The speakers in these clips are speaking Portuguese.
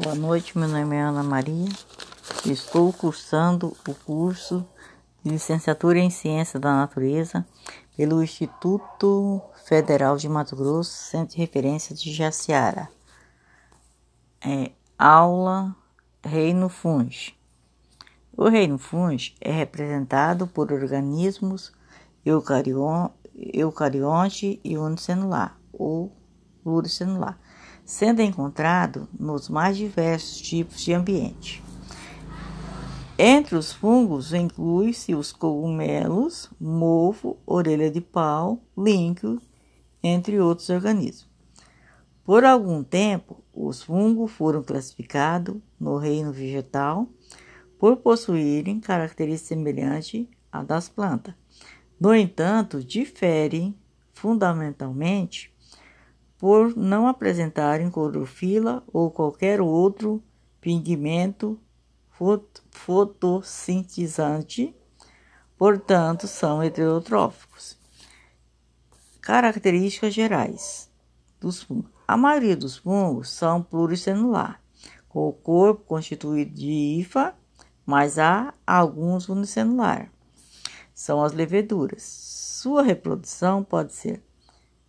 Boa noite, meu nome é Ana Maria. Estou cursando o curso de Licenciatura em Ciência da Natureza pelo Instituto Federal de Mato Grosso, Centro de Referência de Jaciara. É, aula Reino Fungi. O reino fungi é representado por organismos eucarionte e unicelular ou pluricelular sendo encontrado nos mais diversos tipos de ambiente. Entre os fungos inclui-se os cogumelos, mofo, orelha de pau, líquio, entre outros organismos. Por algum tempo, os fungos foram classificados no reino vegetal por possuírem características semelhantes à das plantas. No entanto, diferem fundamentalmente por não apresentarem clorofila ou qualquer outro pigmento fotossintetizante, portanto, são heterotróficos. Características gerais dos fungos. A maioria dos fungos são pluricelular, com o corpo constituído de hifa, mas há alguns unicelular. São as leveduras. Sua reprodução pode ser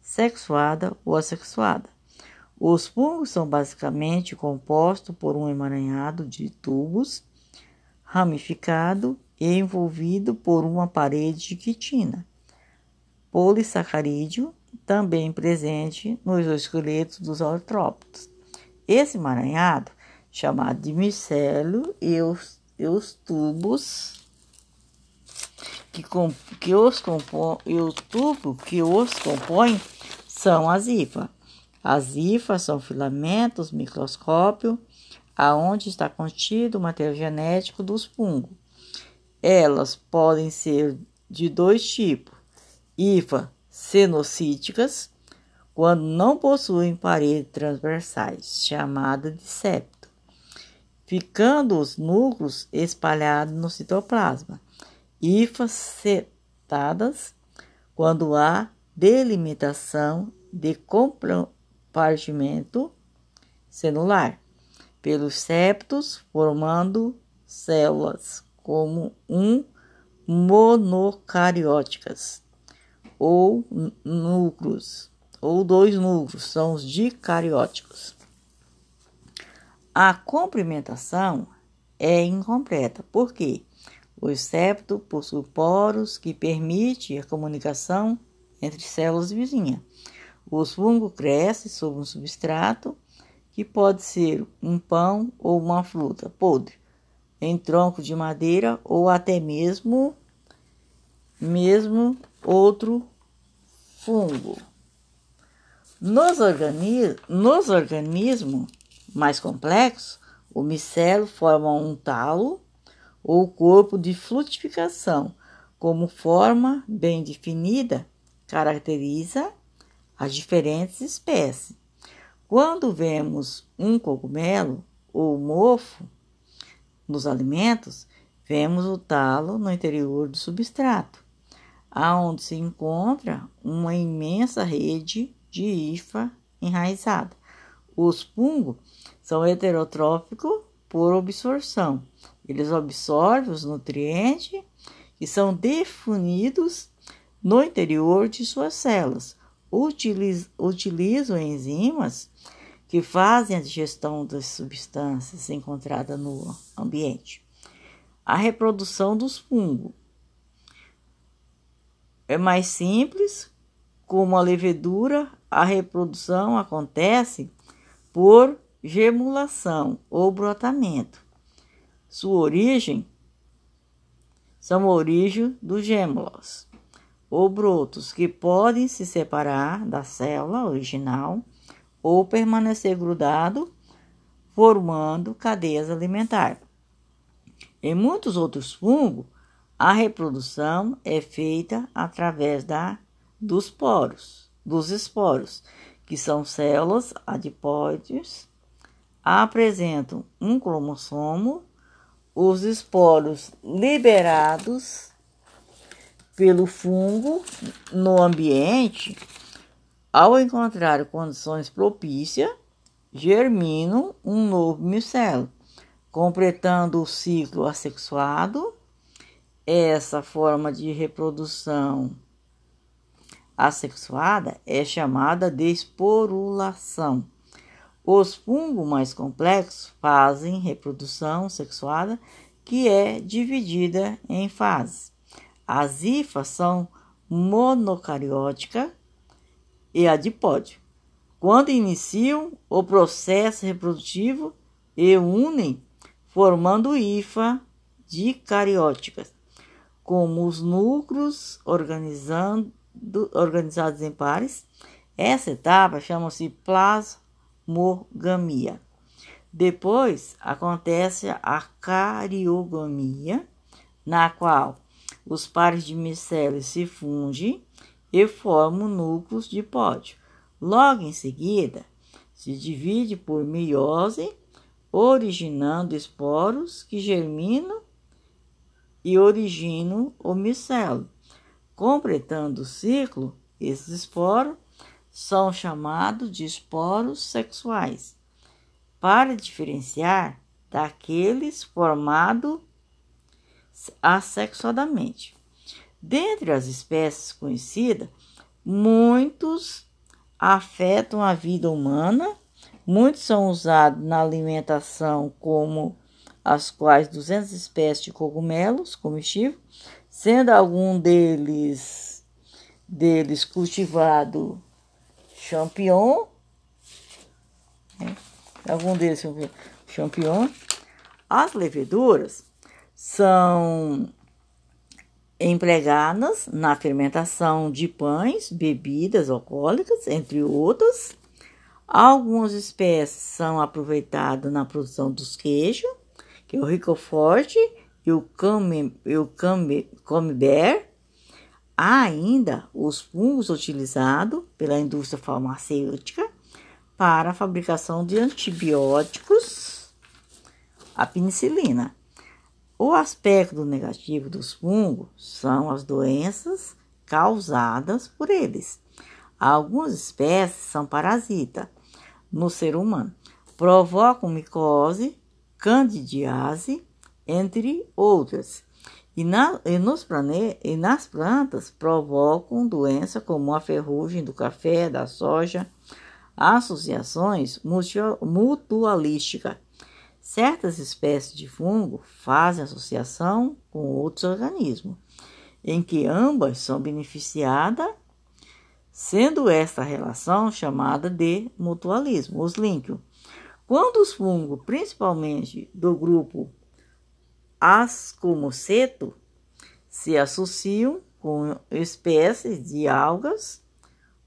sexuada ou assexuada. Os fungos são basicamente compostos por um emaranhado de tubos ramificado e envolvido por uma parede de quitina. Polissacarídeo, também presente nos esqueletos dos autrópodes. Esse emaranhado, chamado de micélio, e os, e os tubos que, com, que os compõem, e o tubo que os compõe são as hifas. As hifas são filamentos microscópio aonde está contido o material genético dos fungos. Elas podem ser de dois tipos: hifas cenocíticas, quando não possuem paredes transversais, chamada de septo, ficando os núcleos espalhados no citoplasma hifas setadas quando há delimitação de compartimento celular pelos septos, formando células como um monocarióticas ou núcleos, ou dois núcleos, são os dicarióticos. A complementação é incompleta, porque o septo possui poros que permitem a comunicação entre células vizinhas. Os fungos crescem sobre um substrato que pode ser um pão ou uma fruta podre, em tronco de madeira ou até mesmo mesmo outro fungo. Nos, organi nos organismos mais complexos, o micelo forma um talo ou corpo de frutificação, como forma bem definida, caracteriza as diferentes espécies. Quando vemos um cogumelo ou mofo nos alimentos, vemos o talo no interior do substrato, aonde se encontra uma imensa rede de hifa enraizada. Os fungos são heterotróficos por absorção eles absorvem os nutrientes que são definidos no interior de suas células. Utiliz, utilizam enzimas que fazem a digestão das substâncias encontradas no ambiente. A reprodução dos fungos é mais simples, como a levedura, a reprodução acontece por gemulação ou brotamento. Sua origem são a origem dos gêmeos ou brotos que podem se separar da célula original ou permanecer grudado, formando cadeias alimentares. Em muitos outros fungos, a reprodução é feita através da, dos poros, dos esporos, que são células adipóides, apresentam um cromossomo os esporos liberados pelo fungo no ambiente, ao encontrar condições propícias, germinam um novo micelo, completando o ciclo assexuado. Essa forma de reprodução assexuada é chamada de esporulação. Os fungos mais complexos fazem reprodução sexuada que é dividida em fases. As hifas são monocariótica e adipódio. Quando iniciam o processo reprodutivo e unem, formando hifa dicarióticas, como os núcleos organizados em pares. Essa etapa chama-se plasmogamia. Depois acontece a cariogamia, na qual os pares de micélios se fundem e formam núcleos de pódio. Logo em seguida, se divide por meiose, originando esporos que germinam e originam o micelo. Completando o ciclo, esses esporos são chamados de esporos sexuais, para diferenciar daqueles formados assexuadamente. Dentre as espécies conhecidas, muitos afetam a vida humana, muitos são usados na alimentação, como as quais 200 espécies de cogumelos comestíveis, sendo algum deles deles cultivado champignon, né? algum deles champignon. As leveduras são empregadas na fermentação de pães, bebidas alcoólicas, entre outras. Algumas espécies são aproveitadas na produção dos queijos, que é o ricoforte e o, come, e o camembert. Há ainda os fungos utilizados pela indústria farmacêutica para a fabricação de antibióticos, a penicilina. O aspecto negativo dos fungos são as doenças causadas por eles. Algumas espécies são parasitas no ser humano, provocam micose, candidiase, entre outras. E, na, e, nos plane, e nas plantas provocam doenças como a ferrugem do café, da soja, associações mutualísticas Certas espécies de fungo fazem associação com outros organismos, em que ambas são beneficiadas, sendo esta relação chamada de mutualismo, os links. Quando os fungos, principalmente do grupo Ascomoceto, se associam com espécies de algas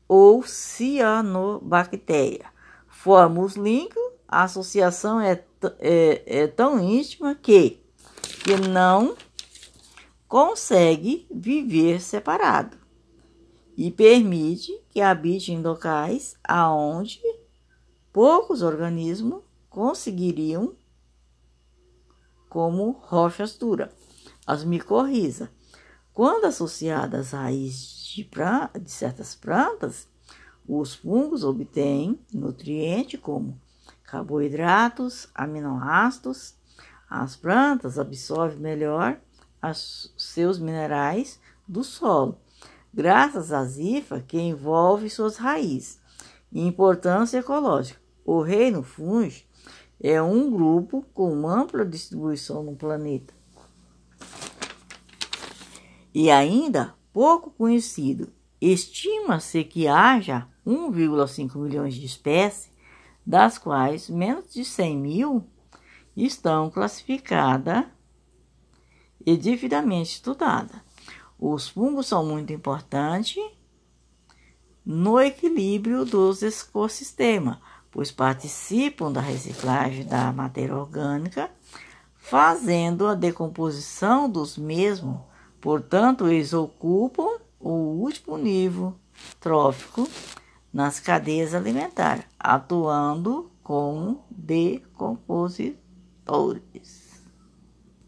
ou cianobactéria, formam os links, a associação é é, é tão íntima que, que não consegue viver separado e permite que habite em locais aonde poucos organismos conseguiriam, como rochas duras, as micorrizas. Quando associadas às raízes de, de certas plantas, os fungos obtêm nutrientes como carboidratos, aminoácidos. As plantas absorvem melhor os seus minerais do solo, graças à zifa que envolve suas raízes importância ecológica. O reino fungi é um grupo com ampla distribuição no planeta. E ainda pouco conhecido. Estima-se que haja 1,5 milhões de espécies das quais menos de 100 mil estão classificadas e devidamente estudadas. Os fungos são muito importantes no equilíbrio dos ecossistemas, pois participam da reciclagem da matéria orgânica, fazendo a decomposição dos mesmos. Portanto, eles ocupam o último nível trófico nas cadeias alimentares, atuando como decompositores.